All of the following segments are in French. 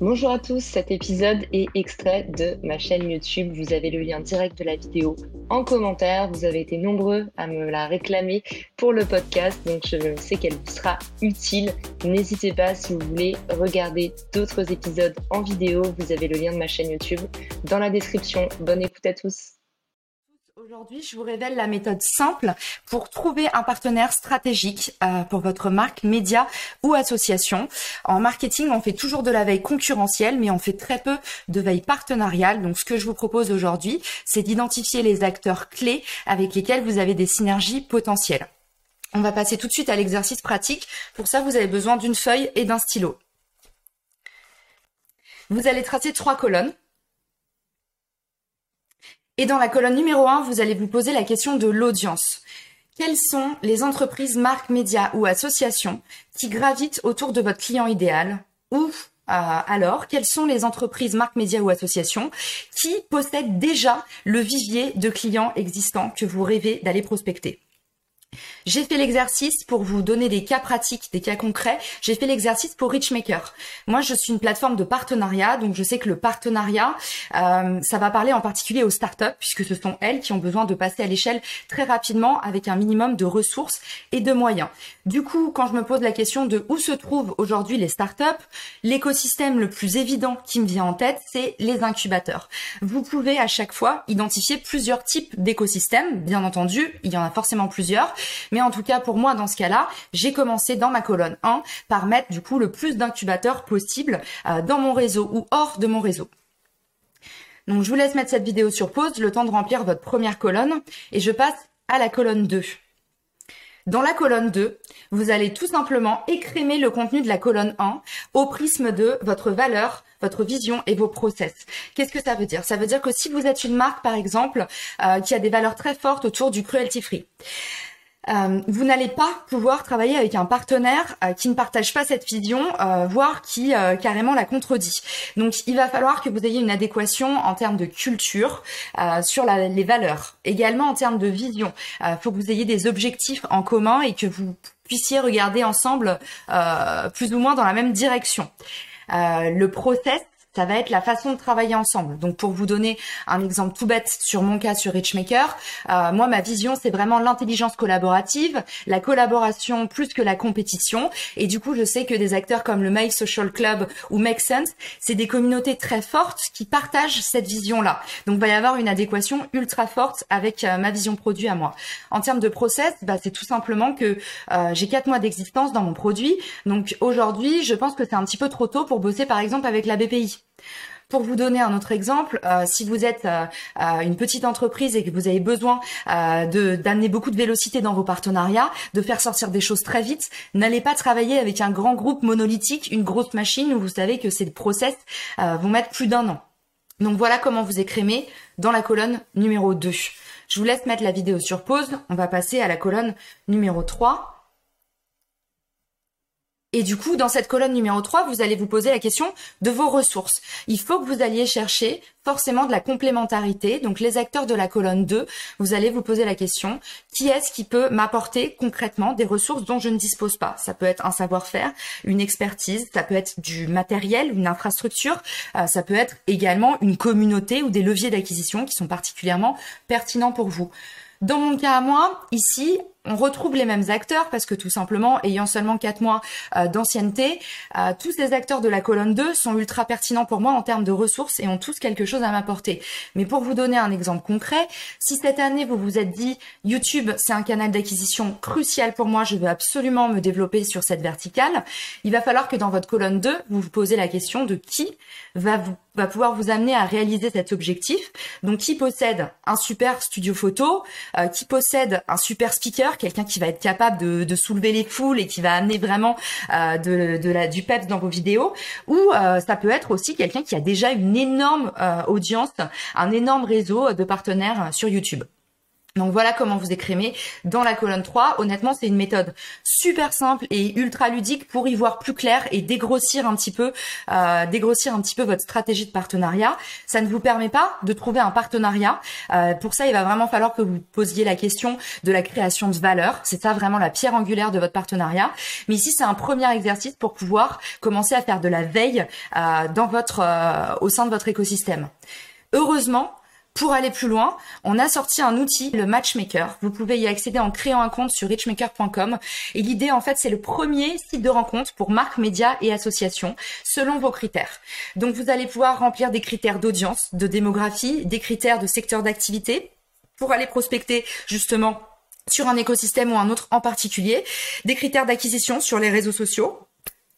Bonjour à tous, cet épisode est extrait de ma chaîne YouTube. Vous avez le lien direct de la vidéo en commentaire. Vous avez été nombreux à me la réclamer pour le podcast, donc je sais qu'elle vous sera utile. N'hésitez pas si vous voulez regarder d'autres épisodes en vidéo. Vous avez le lien de ma chaîne YouTube dans la description. Bonne écoute à tous. Aujourd'hui, je vous révèle la méthode simple pour trouver un partenaire stratégique euh, pour votre marque, média ou association. En marketing, on fait toujours de la veille concurrentielle, mais on fait très peu de veille partenariale. Donc, ce que je vous propose aujourd'hui, c'est d'identifier les acteurs clés avec lesquels vous avez des synergies potentielles. On va passer tout de suite à l'exercice pratique. Pour ça, vous avez besoin d'une feuille et d'un stylo. Vous allez tracer trois colonnes. Et dans la colonne numéro 1, vous allez vous poser la question de l'audience. Quelles sont les entreprises, marques, médias ou associations qui gravitent autour de votre client idéal Ou euh, alors, quelles sont les entreprises, marques, médias ou associations qui possèdent déjà le vivier de clients existants que vous rêvez d'aller prospecter? J'ai fait l'exercice pour vous donner des cas pratiques, des cas concrets. J'ai fait l'exercice pour Richmaker. Moi, je suis une plateforme de partenariat, donc je sais que le partenariat, euh, ça va parler en particulier aux startups, puisque ce sont elles qui ont besoin de passer à l'échelle très rapidement avec un minimum de ressources et de moyens. Du coup, quand je me pose la question de où se trouvent aujourd'hui les startups, l'écosystème le plus évident qui me vient en tête, c'est les incubateurs. Vous pouvez à chaque fois identifier plusieurs types d'écosystèmes. Bien entendu, il y en a forcément plusieurs. Mais en tout cas, pour moi, dans ce cas-là, j'ai commencé dans ma colonne 1 par mettre du coup le plus d'incubateurs possible euh, dans mon réseau ou hors de mon réseau. Donc je vous laisse mettre cette vidéo sur pause, le temps de remplir votre première colonne, et je passe à la colonne 2. Dans la colonne 2, vous allez tout simplement écrémer le contenu de la colonne 1 au prisme de votre valeur, votre vision et vos process. Qu'est-ce que ça veut dire? Ça veut dire que si vous êtes une marque, par exemple, euh, qui a des valeurs très fortes autour du cruelty free, euh, vous n'allez pas pouvoir travailler avec un partenaire euh, qui ne partage pas cette vision, euh, voire qui carrément la contredit. Donc il va falloir que vous ayez une adéquation en termes de culture sur les valeurs, également en termes de vision. Il faut que vous ayez des objectifs en commun et que vous puissiez regarder ensemble plus ou moins dans la même direction. le process ça va être la façon de travailler ensemble. Donc pour vous donner un exemple tout bête sur mon cas sur Richmaker, euh, moi ma vision c'est vraiment l'intelligence collaborative, la collaboration plus que la compétition. Et du coup je sais que des acteurs comme le Mail Social Club ou Make Sense, c'est des communautés très fortes qui partagent cette vision-là. Donc il va y avoir une adéquation ultra forte avec euh, ma vision produit à moi. En termes de process, bah, c'est tout simplement que euh, j'ai quatre mois d'existence dans mon produit. Donc aujourd'hui je pense que c'est un petit peu trop tôt pour bosser par exemple avec la BPI. Pour vous donner un autre exemple, euh, si vous êtes euh, euh, une petite entreprise et que vous avez besoin d'amener beaucoup de vélocité dans vos partenariats, de faire sortir des choses très vite, n'allez pas travailler avec un grand groupe monolithique, une grosse machine où vous savez que ces process vont mettre plus d'un an. Donc voilà comment vous écrémez dans la colonne numéro 2. Je vous laisse mettre la vidéo sur pause. On va passer à la colonne numéro 3 et du coup, dans cette colonne numéro 3, vous allez vous poser la question de vos ressources. Il faut que vous alliez chercher forcément de la complémentarité. Donc les acteurs de la colonne 2, vous allez vous poser la question, qui est-ce qui peut m'apporter concrètement des ressources dont je ne dispose pas? Ça peut être un savoir-faire, une expertise, ça peut être du matériel, une infrastructure, euh, ça peut être également une communauté ou des leviers d'acquisition qui sont particulièrement pertinents pour vous. Dans mon cas à moi, ici, on retrouve les mêmes acteurs parce que tout simplement, ayant seulement quatre mois euh, d'ancienneté, euh, tous les acteurs de la colonne 2 sont ultra pertinents pour moi en termes de ressources et ont tous quelque chose à m'apporter. Mais pour vous donner un exemple concret, si cette année vous vous êtes dit YouTube c'est un canal d'acquisition crucial pour moi, je veux absolument me développer sur cette verticale, il va falloir que dans votre colonne 2, vous vous posez la question de qui va pouvoir vous amener à réaliser cet objectif. Donc qui possède un super studio photo, euh, qui possède un super speaker, quelqu'un qui va être capable de, soulever les foules et qui va amener vraiment euh, du peps dans vos vidéos, ou euh, ça peut être aussi quelqu'un qui a déjà une énorme audience, un énorme réseau de partenaires sur YouTube. Donc voilà comment vous écrémez dans la colonne 3. Honnêtement, c'est une méthode super simple et ultra ludique pour y voir plus clair et dégrossir un petit peu, euh, dégrossir un petit peu votre stratégie de partenariat. Ça ne vous permet pas de trouver un partenariat. Euh, pour ça, il va vraiment falloir que vous posiez la question de la création de valeur. C'est ça vraiment la pierre angulaire de votre partenariat. Mais ici, c'est un premier exercice pour pouvoir commencer à faire de la veille euh, dans votre, au sein de votre écosystème. Heureusement, pour aller plus loin, on a sorti un outil, le Matchmaker. Vous pouvez y accéder en créant un compte sur richmaker.com. Et l'idée, en fait, c'est le premier site de rencontre pour marques, médias et associations, selon vos critères. Donc, vous allez pouvoir remplir des critères d'audience, de démographie, des critères de secteur d'activité pour aller prospecter justement sur un écosystème ou un autre en particulier, des critères d'acquisition sur les réseaux sociaux,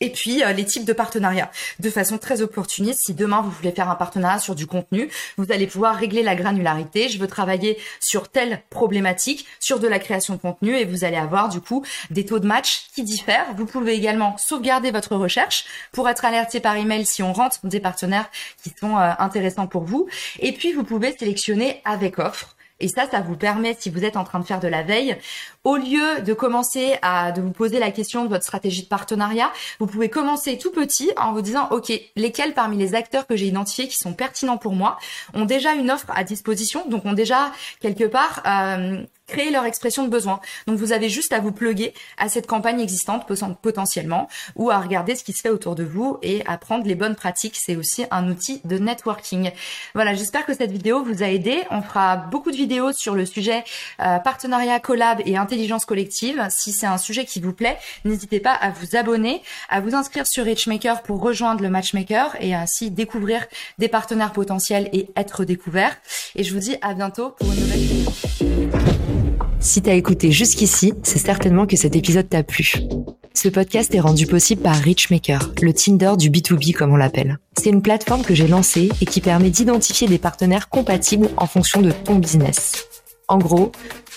et puis euh, les types de partenariats. De façon très opportuniste, si demain vous voulez faire un partenariat sur du contenu, vous allez pouvoir régler la granularité. Je veux travailler sur telle problématique, sur de la création de contenu, et vous allez avoir du coup des taux de match qui diffèrent. Vous pouvez également sauvegarder votre recherche pour être alerté par email si on rentre des partenaires qui sont euh, intéressants pour vous. Et puis vous pouvez sélectionner avec offre. Et ça, ça vous permet, si vous êtes en train de faire de la veille, au lieu de commencer à de vous poser la question de votre stratégie de partenariat, vous pouvez commencer tout petit en vous disant OK, lesquels parmi les acteurs que j'ai identifiés qui sont pertinents pour moi ont déjà une offre à disposition, donc ont déjà quelque part euh, créer leur expression de besoin. Donc vous avez juste à vous pluguer à cette campagne existante potentiellement ou à regarder ce qui se fait autour de vous et à prendre les bonnes pratiques. C'est aussi un outil de networking. Voilà, j'espère que cette vidéo vous a aidé. On fera beaucoup de vidéos sur le sujet euh, partenariat, collab et intelligence collective. Si c'est un sujet qui vous plaît, n'hésitez pas à vous abonner, à vous inscrire sur Richmaker pour rejoindre le matchmaker et ainsi découvrir des partenaires potentiels et être découvert. Et je vous dis à bientôt pour une nouvelle vidéo. Si t'as écouté jusqu'ici, c'est certainement que cet épisode t'a plu. Ce podcast est rendu possible par Richmaker, le Tinder du B2B comme on l'appelle. C'est une plateforme que j'ai lancée et qui permet d'identifier des partenaires compatibles en fonction de ton business. En gros,